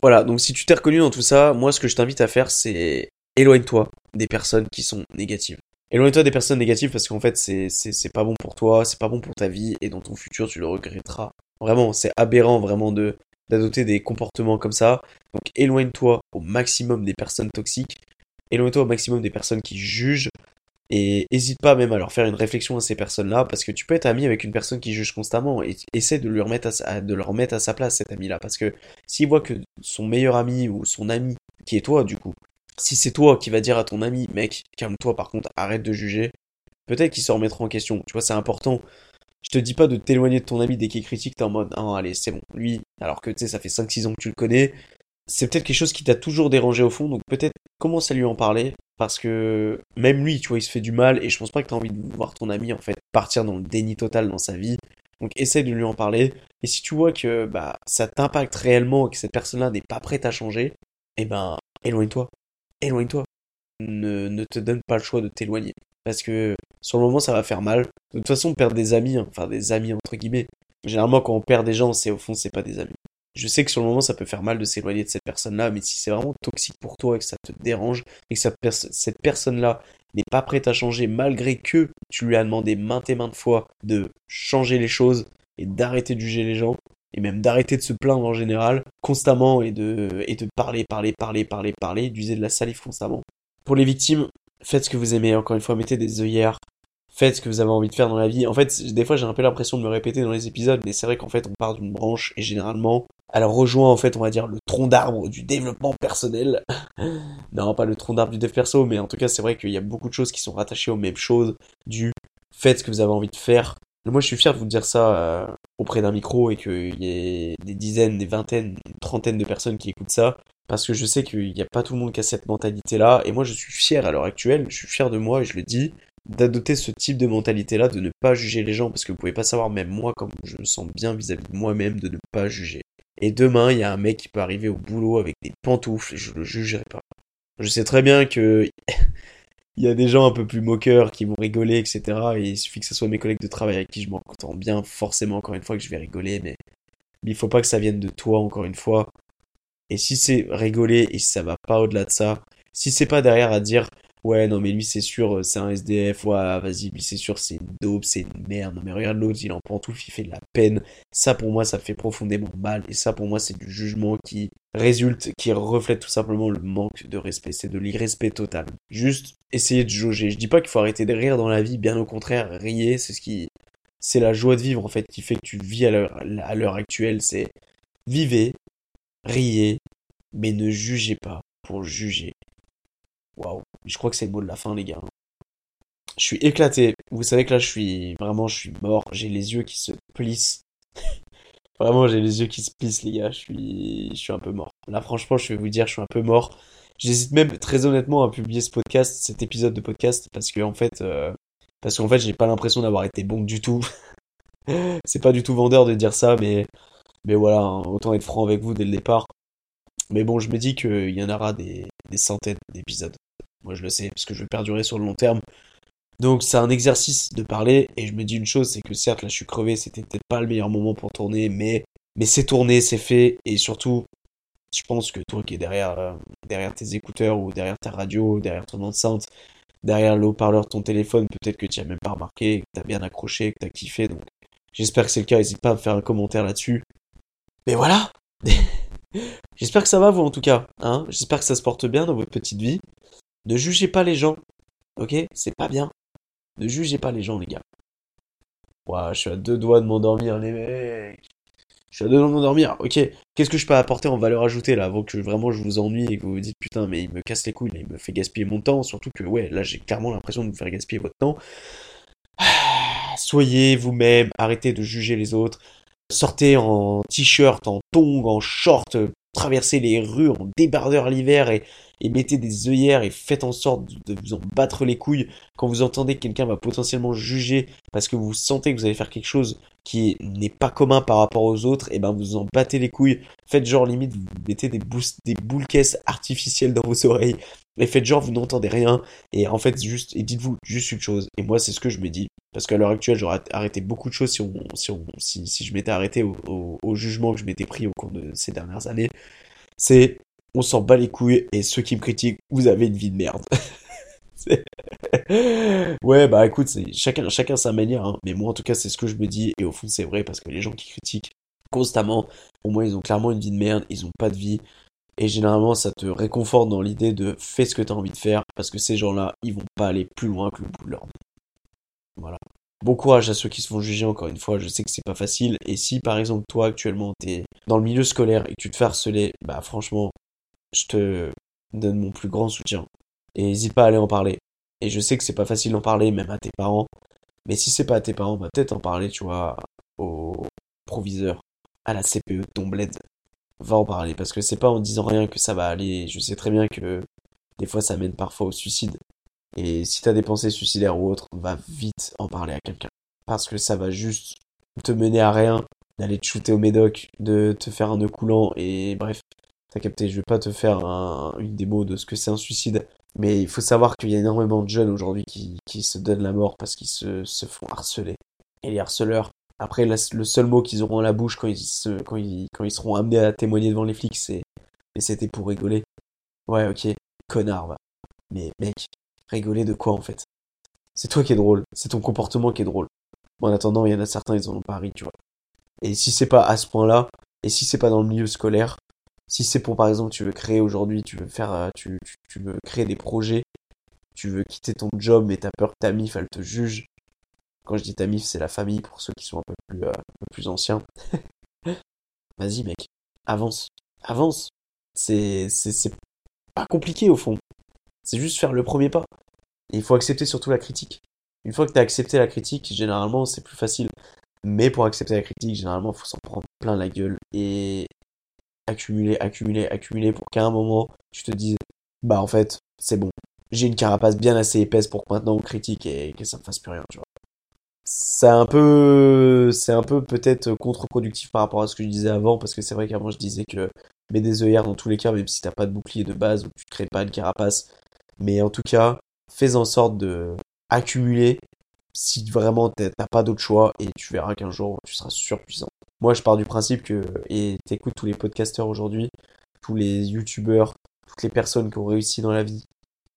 Voilà, donc si tu t'es reconnu dans tout ça, moi ce que je t'invite à faire c'est éloigne-toi des personnes qui sont négatives. Éloigne-toi des personnes négatives parce qu'en fait c'est, pas bon pour toi, c'est pas bon pour ta vie et dans ton futur tu le regretteras. Vraiment, c'est aberrant vraiment de d'adopter des comportements comme ça. Donc éloigne-toi au maximum des personnes toxiques, éloigne-toi au maximum des personnes qui jugent, et hésite pas même à leur faire une réflexion à ces personnes-là, parce que tu peux être ami avec une personne qui juge constamment, et essaie de, lui remettre de le remettre à sa place, cet ami-là. Parce que s'il voit que son meilleur ami ou son ami, qui est toi du coup, si c'est toi qui va dire à ton ami, mec, calme-toi par contre, arrête de juger, peut-être qu'il se remettra en question. Tu vois, c'est important. Je te dis pas de t'éloigner de ton ami dès qu'il critique, t'es en mode, ah, allez, c'est bon, lui, alors que tu sais, ça fait 5-6 ans que tu le connais, c'est peut-être quelque chose qui t'a toujours dérangé au fond, donc peut-être commence à lui en parler, parce que même lui, tu vois, il se fait du mal, et je pense pas que t'as envie de voir ton ami, en fait, partir dans le déni total dans sa vie. Donc essaye de lui en parler, et si tu vois que bah, ça t'impacte réellement et que cette personne-là n'est pas prête à changer, eh ben, éloigne-toi. Éloigne-toi. Ne, ne te donne pas le choix de t'éloigner. Parce que sur le moment, ça va faire mal. De toute façon, perdre des amis, hein, enfin des amis entre guillemets. Généralement, quand on perd des gens, c'est au fond, c'est pas des amis. Je sais que sur le moment, ça peut faire mal de s'éloigner de cette personne-là, mais si c'est vraiment toxique pour toi et que ça te dérange et que cette personne-là n'est pas prête à changer malgré que tu lui as demandé maintes et maintes fois de changer les choses et d'arrêter de juger les gens et même d'arrêter de se plaindre en général constamment et de, et de parler, parler, parler, parler, parler, d'user de la salive constamment. Pour les victimes, faites ce que vous aimez, encore une fois, mettez des œillères, faites ce que vous avez envie de faire dans la vie. En fait, des fois, j'ai un peu l'impression de me répéter dans les épisodes, mais c'est vrai qu'en fait, on part d'une branche et généralement, elle rejoint en fait, on va dire, le tronc d'arbre du développement personnel. [LAUGHS] non, pas le tronc d'arbre du dev perso, mais en tout cas, c'est vrai qu'il y a beaucoup de choses qui sont rattachées aux mêmes choses, du faites ce que vous avez envie de faire. Moi, je suis fier de vous dire ça euh, auprès d'un micro et qu'il y ait des dizaines, des vingtaines, des trentaines de personnes qui écoutent ça, parce que je sais qu'il n'y a pas tout le monde qui a cette mentalité-là, et moi, je suis fier à l'heure actuelle, je suis fier de moi et je le dis, d'adopter ce type de mentalité-là, de ne pas juger les gens, parce que vous pouvez pas savoir, même moi, comme je me sens bien vis-à-vis de moi-même, de ne pas juger. Et demain, il y a un mec qui peut arriver au boulot avec des pantoufles, et je le jugerai pas. Je sais très bien que il y a des gens un peu plus moqueurs qui vont rigoler, etc. Et il suffit que ce soit mes collègues de travail avec qui je m'entends bien, forcément, encore une fois, que je vais rigoler, mais, mais il faut pas que ça vienne de toi, encore une fois. Et si c'est rigoler et si ça va pas au-delà de ça, si c'est pas derrière à dire Ouais, non, mais lui, c'est sûr, euh, c'est un SDF. Ouais, vas-y, lui, c'est sûr, c'est une dope, c'est une merde. Non, mais regarde l'autre, il en pantoufle, il fait de la peine. Ça, pour moi, ça fait profondément mal. Et ça, pour moi, c'est du jugement qui résulte, qui reflète tout simplement le manque de respect. C'est de l'irrespect total. Juste essayer de jauger. Je dis pas qu'il faut arrêter de rire dans la vie, bien au contraire, riez, c'est ce qui c'est la joie de vivre en fait qui fait que tu vis à l'heure actuelle. C'est vivez, riez, mais ne jugez pas pour juger. Waouh, je crois que c'est le mot de la fin, les gars. Je suis éclaté. Vous savez que là, je suis vraiment, je suis mort. J'ai les yeux qui se plissent. [LAUGHS] vraiment, j'ai les yeux qui se plissent, les gars. Je suis, je suis un peu mort. Là, franchement, je vais vous dire, je suis un peu mort. J'hésite même très honnêtement à publier ce podcast, cet épisode de podcast, parce que en fait, euh, parce qu'en fait, j'ai pas l'impression d'avoir été bon du tout. [LAUGHS] c'est pas du tout vendeur de dire ça, mais mais voilà, hein, autant être franc avec vous dès le départ. Mais bon, je me dis qu'il y en aura des, des centaines d'épisodes. Moi, je le sais, parce que je vais perdurer sur le long terme. Donc, c'est un exercice de parler, et je me dis une chose, c'est que certes, là, je suis crevé, c'était peut-être pas le meilleur moment pour tourner, mais, mais c'est tourné, c'est fait, et surtout, je pense que toi qui es derrière, euh, derrière tes écouteurs, ou derrière ta radio, derrière ton enceinte, derrière le haut-parleur de ton téléphone, peut-être que tu as même pas remarqué, que tu as bien accroché, que tu as kiffé, donc j'espère que c'est le cas, n'hésite pas à me faire un commentaire là-dessus. Mais voilà [LAUGHS] J'espère que ça va vous en tout cas, hein J'espère que ça se porte bien dans votre petite vie. Ne jugez pas les gens, ok? C'est pas bien. Ne jugez pas les gens, les gars. Ouah, je suis à deux doigts de m'endormir, les mecs. Je suis à deux doigts de m'endormir. Ok, qu'est-ce que je peux apporter en valeur ajoutée là avant que vraiment je vous ennuie et que vous vous dites putain, mais il me casse les couilles, il me fait gaspiller mon temps. Surtout que, ouais, là j'ai clairement l'impression de vous faire gaspiller votre temps. [SIGHS] Soyez vous-même, arrêtez de juger les autres. Sortez en t-shirt, en tongs, en short, traversez les rues en débardeur l'hiver et, et mettez des œillères et faites en sorte de vous en battre les couilles. Quand vous entendez que quelqu'un va potentiellement juger parce que vous sentez que vous allez faire quelque chose qui n'est pas commun par rapport aux autres, et ben vous en battez les couilles. Faites genre limite, vous mettez des, des boules caisses artificielles dans vos oreilles et faites genre vous n'entendez rien. Et en fait juste et dites-vous juste une chose et moi c'est ce que je me dis parce qu'à l'heure actuelle j'aurais arrêté beaucoup de choses si on si on si, si je m'étais arrêté au, au, jugement que je m'étais pris au cours de ces dernières années. C'est on s'en bat les couilles et ceux qui me critiquent vous avez une vie de merde [LAUGHS] [LAUGHS] ouais bah écoute c'est chacun chacun sa manière hein. mais moi en tout cas c'est ce que je me dis et au fond c'est vrai parce que les gens qui critiquent constamment au moins ils ont clairement une vie de merde ils ont pas de vie et généralement, ça te réconforte dans l'idée de fais ce que tu as envie de faire parce que ces gens-là, ils vont pas aller plus loin que le bout de leur nez. Voilà. Bon courage à ceux qui se font juger encore une fois, je sais que c'est pas facile. Et si par exemple toi actuellement t'es dans le milieu scolaire et que tu te fais harceler, bah franchement, je te donne mon plus grand soutien. Et n'hésite pas à aller en parler. Et je sais que c'est pas facile d'en parler, même à tes parents. Mais si c'est pas à tes parents, bah peut-être en parler, tu vois, au proviseur, à la CPE de ton bled va en parler parce que c'est pas en disant rien que ça va aller. Je sais très bien que des fois ça mène parfois au suicide. Et si t'as des pensées suicidaires ou autres, va vite en parler à quelqu'un. Parce que ça va juste te mener à rien, d'aller te shooter au médoc, de te faire un nœud coulant et bref. T'as capté, je vais pas te faire une démo de ce que c'est un suicide. Mais il faut savoir qu'il y a énormément de jeunes aujourd'hui qui, qui se donnent la mort parce qu'ils se, se font harceler. Et les harceleurs, après, le seul mot qu'ils auront à la bouche quand ils, se, quand, ils, quand ils seront amenés à témoigner devant les flics, c'est Mais c'était pour rigoler. Ouais, ok, connard. Mais mec, rigoler de quoi en fait? C'est toi qui es drôle, c'est ton comportement qui est drôle. En attendant, il y en a certains, ils en ont pas ri, tu vois. Et si c'est pas à ce point-là, et si c'est pas dans le milieu scolaire, si c'est pour par exemple, tu veux créer aujourd'hui, tu veux faire, euh, tu, tu, tu, veux créer des projets, tu veux quitter ton job, mais t'as peur que ta mif elle te juge, quand je dis ta mif, c'est la famille pour ceux qui sont un peu plus, euh, un peu plus anciens. [LAUGHS] Vas-y, mec, avance, avance. C'est, c'est, pas compliqué au fond. C'est juste faire le premier pas. Il faut accepter surtout la critique. Une fois que tu as accepté la critique, généralement, c'est plus facile. Mais pour accepter la critique, généralement, il faut s'en prendre plein la gueule et accumuler, accumuler, accumuler pour qu'à un moment, tu te dises, bah en fait, c'est bon. J'ai une carapace bien assez épaisse pour que maintenant on critique et que ça ne fasse plus rien, tu vois c'est un peu, c'est un peu peut-être contre-productif par rapport à ce que je disais avant, parce que c'est vrai qu'avant je disais que mets des œillères dans tous les cas, même si t'as pas de bouclier de base ou tu crées pas une carapace. Mais en tout cas, fais en sorte de accumuler si vraiment t'as pas d'autre choix et tu verras qu'un jour tu seras surpuissant. Moi je pars du principe que, et t'écoutes tous les podcasteurs aujourd'hui, tous les youtubeurs, toutes les personnes qui ont réussi dans la vie,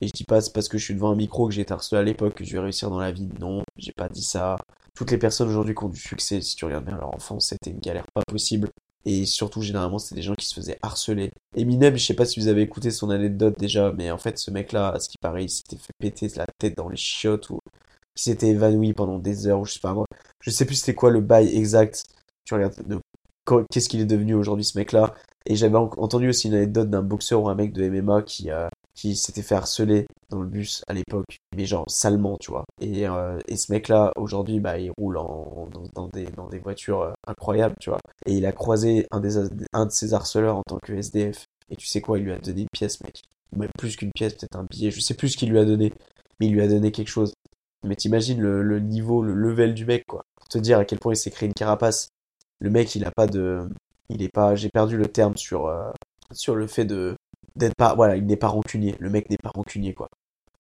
et je dis pas c'est parce que je suis devant un micro que j'ai été harcelé à l'époque que je vais réussir dans la vie. Non, j'ai pas dit ça. Toutes les personnes aujourd'hui qui ont du succès, si tu regardes bien leur enfance, c'était une galère pas possible. Et surtout, généralement, c'était des gens qui se faisaient harceler. Eminem, je sais pas si vous avez écouté son anecdote déjà, mais en fait, ce mec-là, à ce qui paraît, il s'était fait péter la tête dans les chiottes ou qui s'était évanoui pendant des heures, ou je sais pas moi. Je sais plus c'était quoi le bail exact. Tu regardes de qu'est-ce qu'il est devenu aujourd'hui ce mec-là. Et j'avais entendu aussi une anecdote d'un boxeur ou un mec de MMA qui, a qui s'était fait harceler dans le bus à l'époque, mais genre salement, tu vois. Et, euh, et ce mec-là, aujourd'hui, bah, il roule en, dans, des, dans des voitures euh, incroyables, tu vois. Et il a croisé un, des, un de ses harceleurs en tant que SDF. Et tu sais quoi, il lui a donné une pièce, mec. Même plus qu'une pièce, peut-être un billet, je sais plus ce qu'il lui a donné. Mais il lui a donné quelque chose. Mais t'imagines le, niveau, le level du mec, quoi. Pour te dire à quel point il s'est créé une carapace. Le mec, il a pas de, il est pas, j'ai perdu le terme sur, euh, sur le fait de, d'être pas, voilà, il n'est pas rancunier. Le mec n'est pas rancunier, quoi.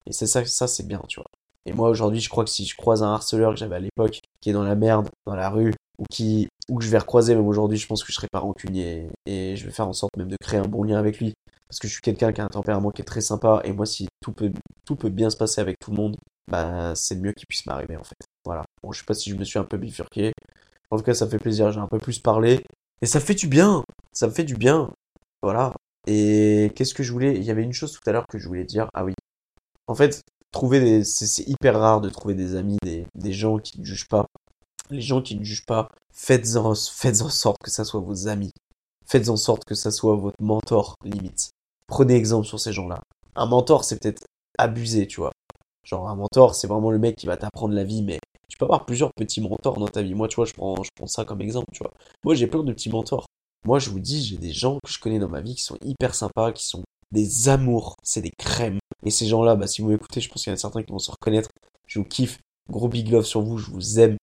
Et c'est ça, ça c'est bien, tu vois. Et moi aujourd'hui, je crois que si je croise un harceleur que j'avais à l'époque, qui est dans la merde, dans la rue, ou qui, ou que je vais recroiser même aujourd'hui, je pense que je serai pas rancunier et je vais faire en sorte même de créer un bon lien avec lui. Parce que je suis quelqu'un qui a un tempérament qui est très sympa et moi, si tout peut, tout peut bien se passer avec tout le monde, bah, c'est le mieux qui puisse m'arriver en fait. Voilà. Bon, je sais pas si je me suis un peu bifurqué. En tout cas, ça fait plaisir, j'ai un peu plus parlé. Et ça fait du bien. Ça me fait du bien. Voilà. Et qu'est-ce que je voulais Il y avait une chose tout à l'heure que je voulais dire. Ah oui. En fait, trouver des... c'est hyper rare de trouver des amis, des gens qui ne jugent pas. Les gens qui ne jugent pas, faites-en faites en sorte que ça soit vos amis. Faites en sorte que ça soit votre mentor, limite. Prenez exemple sur ces gens-là. Un mentor, c'est peut-être abusé, tu vois. Genre, un mentor, c'est vraiment le mec qui va t'apprendre la vie, mais tu peux avoir plusieurs petits mentors dans ta vie. Moi, tu vois, je prends, je prends ça comme exemple, tu vois. Moi, j'ai plein de petits mentors. Moi, je vous dis, j'ai des gens que je connais dans ma vie qui sont hyper sympas, qui sont des amours, c'est des crèmes. Et ces gens-là, bah, si vous m'écoutez, je pense qu'il y en a certains qui vont se reconnaître. Je vous kiffe. Gros big love sur vous, je vous aime.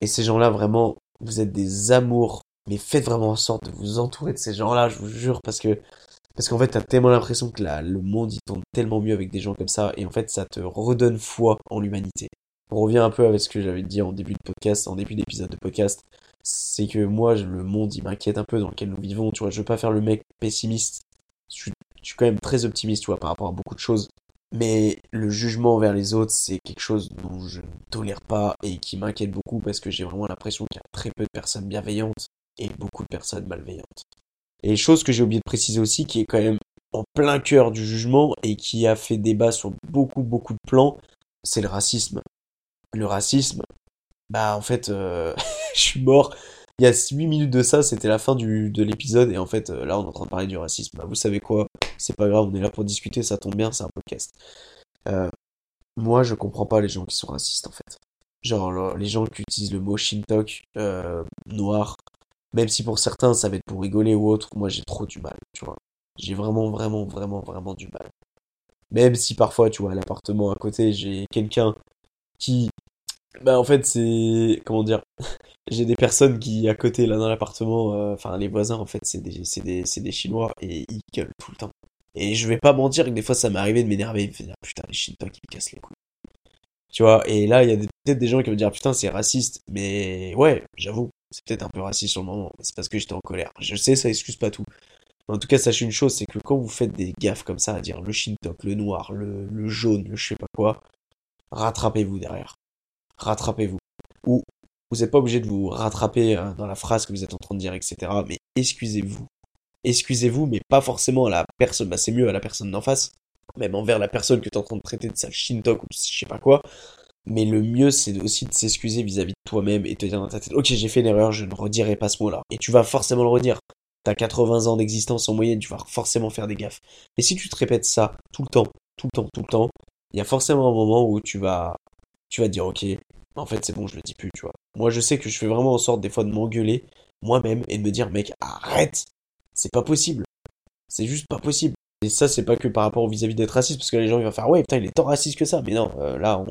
Et ces gens-là, vraiment, vous êtes des amours. Mais faites vraiment en sorte de vous entourer de ces gens-là, je vous jure, parce que, parce qu'en fait, t'as tellement l'impression que la, le monde, il tourne tellement mieux avec des gens comme ça. Et en fait, ça te redonne foi en l'humanité. On revient un peu avec ce que j'avais dit en début de podcast, en début d'épisode de podcast c'est que moi, le monde, il m'inquiète un peu dans lequel nous vivons, tu vois. Je veux pas faire le mec pessimiste. Je suis, quand même très optimiste, tu vois, par rapport à beaucoup de choses. Mais le jugement envers les autres, c'est quelque chose dont je ne tolère pas et qui m'inquiète beaucoup parce que j'ai vraiment l'impression qu'il y a très peu de personnes bienveillantes et beaucoup de personnes malveillantes. Et chose que j'ai oublié de préciser aussi, qui est quand même en plein cœur du jugement et qui a fait débat sur beaucoup beaucoup de plans, c'est le racisme. Le racisme, bah en fait, euh, [LAUGHS] je suis mort. Il y a 8 minutes de ça, c'était la fin du, de l'épisode, et en fait, euh, là, on est en train de parler du racisme. Bah, vous savez quoi? C'est pas grave, on est là pour discuter, ça tombe bien, c'est un podcast. Euh, moi, je comprends pas les gens qui sont racistes, en fait. Genre, les gens qui utilisent le mot Shintok, euh, noir, même si pour certains, ça va être pour rigoler ou autre, moi, j'ai trop du mal, tu vois. J'ai vraiment, vraiment, vraiment, vraiment du mal. Même si parfois, tu vois, à l'appartement à côté, j'ai quelqu'un qui bah en fait c'est comment dire [LAUGHS] j'ai des personnes qui à côté là dans l'appartement euh, enfin les voisins en fait c'est des c'est des c'est des chinois et ils gueulent tout le temps. Et je vais pas mentir que des fois ça m'est arrivé de m'énerver de me dire putain les chinois qui me cassent les couilles tu vois et là il y a peut-être des gens qui vont dire putain c'est raciste mais ouais j'avoue c'est peut-être un peu raciste sur le moment c'est parce que j'étais en colère. Je sais ça excuse pas tout. En tout cas sachez une chose c'est que quand vous faites des gaffes comme ça à dire le shintok le noir le, le jaune le je sais pas quoi rattrapez-vous derrière rattrapez-vous. Ou vous n'êtes pas obligé de vous rattraper euh, dans la phrase que vous êtes en train de dire, etc. Mais excusez-vous. Excusez-vous, mais pas forcément à la personne, bah c'est mieux à la personne d'en face, même envers la personne que tu es en train de traiter de sale shintok ou je sais pas quoi. Mais le mieux, c'est aussi de s'excuser vis-à-vis de toi-même et te dire dans ta tête, ok, j'ai fait une erreur, je ne redirai pas ce mot-là. Et tu vas forcément le redire. T'as 80 ans d'existence en moyenne, tu vas forcément faire des gaffes. Mais si tu te répètes ça tout le temps, tout le temps, tout le temps, il y a forcément un moment où tu vas tu vas te dire, ok, en fait, c'est bon, je le dis plus, tu vois. Moi, je sais que je fais vraiment en sorte des fois de m'engueuler moi-même et de me dire, mec, arrête C'est pas possible. C'est juste pas possible. Et ça, c'est pas que par rapport vis-à-vis d'être raciste, parce que les gens vont faire, ouais, putain, il est tant raciste que ça. Mais non, euh, là,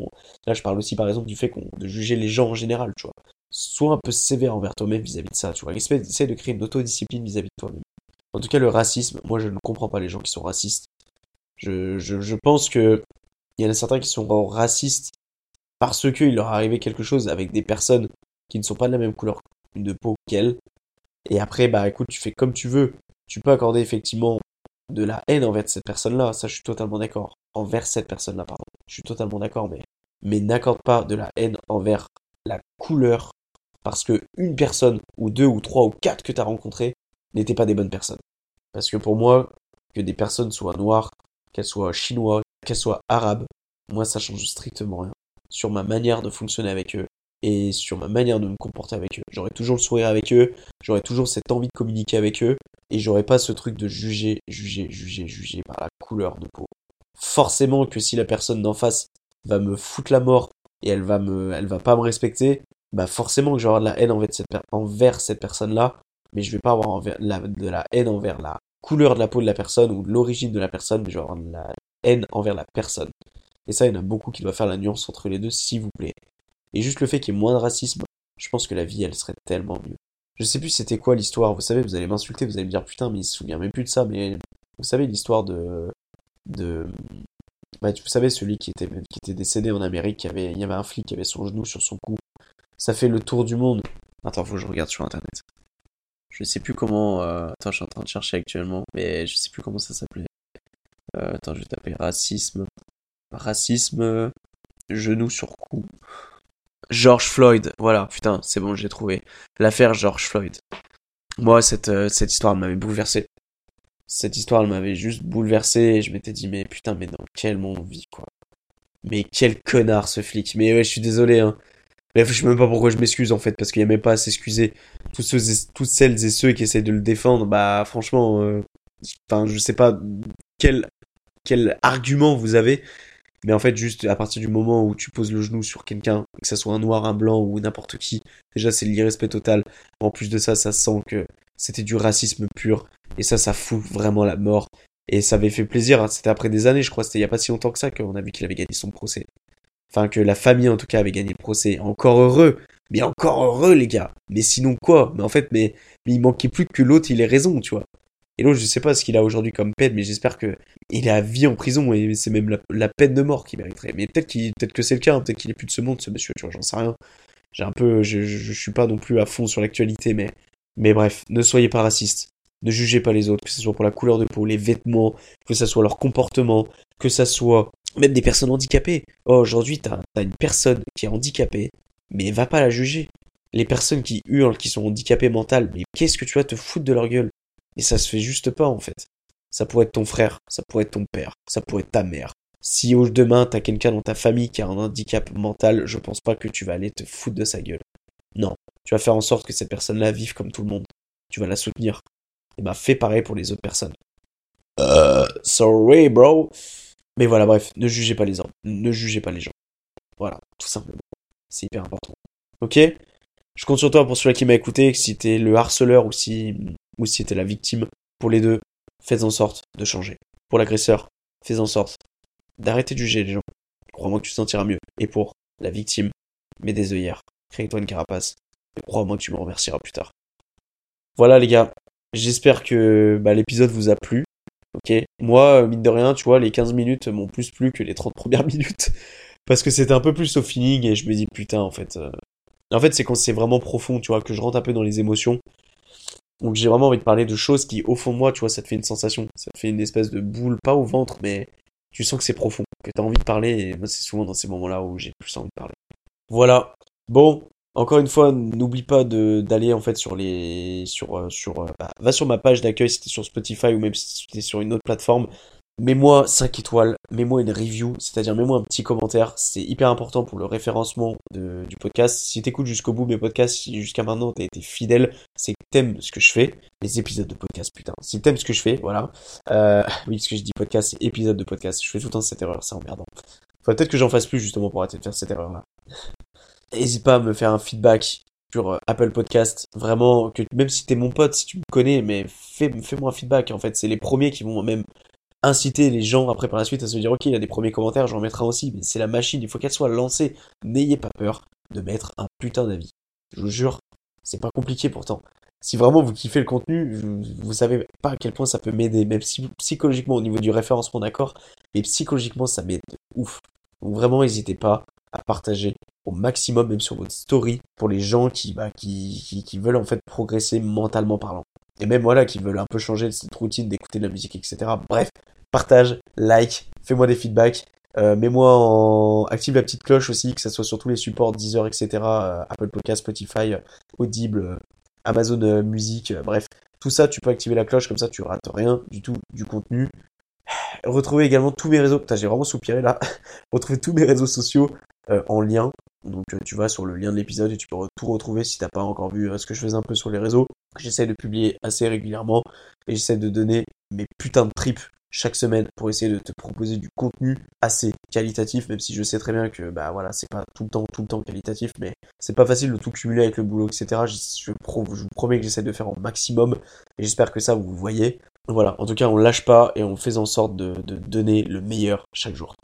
là, je parle aussi par exemple du fait qu'on de juger les gens en général, tu vois. Sois un peu sévère envers toi-même vis-à-vis de ça, tu vois. Essaye de créer une autodiscipline vis-à-vis de toi-même. En tout cas, le racisme, moi, je ne comprends pas les gens qui sont racistes. Je pense que il y en a certains qui sont racistes parce qu'il leur est arrivé quelque chose avec des personnes qui ne sont pas de la même couleur de peau qu'elles. Et après, bah écoute, tu fais comme tu veux. Tu peux accorder effectivement de la haine envers cette personne-là. Ça, je suis totalement d'accord. Envers cette personne-là, pardon. Je suis totalement d'accord, mais, mais n'accorde pas de la haine envers la couleur. Parce que une personne, ou deux, ou trois, ou quatre que tu as rencontrées n'étaient pas des bonnes personnes. Parce que pour moi, que des personnes soient noires, qu'elles soient chinoises, qu'elles soient arabes, moi, ça change strictement rien sur ma manière de fonctionner avec eux et sur ma manière de me comporter avec eux. J'aurai toujours le sourire avec eux, j'aurai toujours cette envie de communiquer avec eux et j'aurai pas ce truc de juger, juger, juger, juger par la couleur de peau. Forcément que si la personne d'en face va me foutre la mort et elle va me, elle va pas me respecter, bah forcément que je de la haine envers cette, personne-là, mais je vais pas avoir de la haine envers la couleur de la peau de la personne ou l'origine de la personne, mais je vais avoir de la haine envers la personne. Et ça, il y en a beaucoup qui doivent faire la nuance entre les deux, s'il vous plaît. Et juste le fait qu'il y ait moins de racisme, je pense que la vie, elle serait tellement mieux. Je sais plus c'était quoi l'histoire, vous savez, vous allez m'insulter, vous allez me dire putain, mais il se souvient même plus de ça, mais vous savez l'histoire de. de. Bah, vous savez, celui qui était, qui était décédé en Amérique, il y, avait, il y avait un flic qui avait son genou sur son cou. Ça fait le tour du monde. Attends, faut que je regarde sur internet. Je sais plus comment. Euh... Attends, je suis en train de chercher actuellement, mais je sais plus comment ça s'appelait. Euh, attends, je vais taper racisme. Racisme. Genou sur cou. George Floyd. Voilà, putain, c'est bon, j'ai trouvé. L'affaire George Floyd. Moi, cette, euh, cette histoire m'avait bouleversé. Cette histoire, elle m'avait juste bouleversé je m'étais dit, mais putain, mais dans quel monde on vit, quoi. Mais quel connard ce flic. Mais ouais, je suis désolé, hein. Mais je sais même pas pourquoi je m'excuse en fait, parce qu'il n'y a même pas à s'excuser. Tous ceux toutes celles et ceux qui essayent de le défendre, bah franchement, euh, je sais pas quel, quel argument vous avez, mais en fait juste à partir du moment où tu poses le genou sur quelqu'un, que ce soit un noir, un blanc ou n'importe qui, déjà c'est l'irrespect total. En plus de ça, ça sent que c'était du racisme pur, et ça, ça fout vraiment la mort. Et ça avait fait plaisir, hein. c'était après des années, je crois, c'était il y a pas si longtemps que ça qu'on a vu qu'il avait gagné son procès. Enfin, que la famille, en tout cas, avait gagné le procès. Encore heureux. Mais encore heureux, les gars. Mais sinon quoi? Mais en fait, mais, mais il manquait plus que l'autre, il ait raison, tu vois. Et l'autre, je sais pas ce qu'il a aujourd'hui comme peine, mais j'espère que il est à vie en prison et c'est même la, peine de mort qu'il mériterait. Mais peut-être que c'est le cas, hein. peut-être qu'il est plus de ce monde, ce monsieur, tu vois, j'en sais rien. J'ai un peu, je, je, suis pas non plus à fond sur l'actualité, mais, mais bref, ne soyez pas racistes. Ne jugez pas les autres, que ce soit pour la couleur de peau, les vêtements, que ce soit leur comportement, que ce soit même des personnes handicapées. Oh, aujourd'hui, t'as as une personne qui est handicapée, mais va pas la juger. Les personnes qui hurlent, qui sont handicapées mentales, mais qu'est-ce que tu vas te foutre de leur gueule? Et ça se fait juste pas, en fait. Ça pourrait être ton frère, ça pourrait être ton père, ça pourrait être ta mère. Si au demain t'as quelqu'un dans ta famille qui a un handicap mental, je pense pas que tu vas aller te foutre de sa gueule. Non, tu vas faire en sorte que cette personne-là vive comme tout le monde. Tu vas la soutenir. Et bah fais pareil pour les autres personnes. Euh, sorry bro. Mais voilà, bref, ne jugez pas les hommes, ne jugez pas les gens. Voilà, tout simplement. C'est hyper important. Ok? Je compte sur toi pour celui qui m'a écouté, si t'es le harceleur ou si, ou si t'es la victime. Pour les deux, faites en sorte de changer. Pour l'agresseur, fais en sorte d'arrêter de juger les gens. Crois-moi que tu te sentiras mieux. Et pour la victime, mets des œillères. Crée-toi une carapace. Crois-moi que tu me remercieras plus tard. Voilà les gars, j'espère que bah, l'épisode vous a plu. Moi, mine de rien, tu vois, les 15 minutes m'ont plus plu que les 30 premières [LAUGHS] minutes. Parce que c'était un peu plus au feeling et je me dis, putain, en fait. Euh, en fait, c'est quand c'est vraiment profond, tu vois, que je rentre un peu dans les émotions. Donc j'ai vraiment envie de parler de choses qui, au fond de moi, tu vois, ça te fait une sensation. Ça te fait une espèce de boule, pas au ventre, mais tu sens que c'est profond, que t'as envie de parler. Et moi, c'est souvent dans ces moments-là où j'ai plus envie de parler. Voilà. Bon, encore une fois, n'oublie pas d'aller en fait sur les sur euh, sur euh, bah, va sur ma page d'accueil si t'es sur Spotify ou même si t'es sur une autre plateforme. Mets-moi 5 étoiles, mets-moi une review, c'est-à-dire mets-moi un petit commentaire, c'est hyper important pour le référencement du podcast. Si t'écoutes jusqu'au bout mes podcasts, si jusqu'à maintenant t'as été fidèle, c'est que t'aimes ce que je fais, les épisodes de podcast, putain. Si t'aimes ce que je fais, voilà. Euh, [LAUGHS] oui, ce que je dis podcast, c'est épisode de podcast. Je fais tout le temps cette erreur, c'est emmerdant. Faut peut-être que j'en fasse plus justement pour arrêter de faire cette erreur-là. N'hésite pas à me faire un feedback sur euh, Apple Podcast. Vraiment, que même si t'es mon pote, si tu me connais, mais fais, fais-moi un feedback. En fait, c'est les premiers qui vont même inciter les gens après par la suite à se dire ok, il y a des premiers commentaires, j'en mettrai aussi. Mais c'est la machine, il faut qu'elle soit lancée. N'ayez pas peur de mettre un putain d'avis. Je vous jure, c'est pas compliqué pourtant. Si vraiment vous kiffez le contenu, vous savez pas à quel point ça peut m'aider, même si psychologiquement au niveau du référencement d'accord, mais psychologiquement ça m'aide ouf. Donc vraiment n'hésitez pas à partager au maximum, même sur votre story, pour les gens qui, bah, qui, qui, veulent en fait progresser mentalement parlant. Et même voilà, qui veulent un peu changer de cette routine d'écouter de la musique, etc. Bref, partage, like, fais-moi des feedbacks. Euh, mets-moi en active la petite cloche aussi, que ça soit sur tous les supports Deezer, etc. Euh, Apple Podcast, Spotify, Audible, euh, Amazon Music, bref. Tout ça, tu peux activer la cloche, comme ça tu rates rien du tout du contenu. [SIGHS] Retrouvez également tous mes réseaux. Putain, j'ai vraiment soupiré là. [LAUGHS] Retrouvez tous mes réseaux sociaux euh, en lien. Donc euh, tu vas sur le lien de l'épisode et tu peux tout retrouver si t'as pas encore vu ce que je faisais un peu sur les réseaux. J'essaie de publier assez régulièrement et j'essaie de donner mes putains de tripes chaque semaine pour essayer de te proposer du contenu assez qualitatif, même si je sais très bien que bah voilà, c'est pas tout le temps, tout le temps qualitatif, mais c'est pas facile de tout cumuler avec le boulot, etc. Je, vous promets que j'essaie de faire au maximum et j'espère que ça vous voyez. Voilà, en tout cas on lâche pas et on fait en sorte de, de donner le meilleur chaque jour.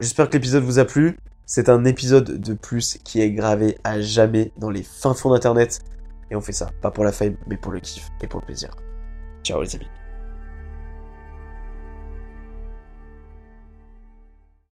J'espère que l'épisode vous a plu. C'est un épisode de plus qui est gravé à jamais dans les fins fonds d'internet. Et on fait ça, pas pour la fame, mais pour le kiff et pour le plaisir. Ciao les amis.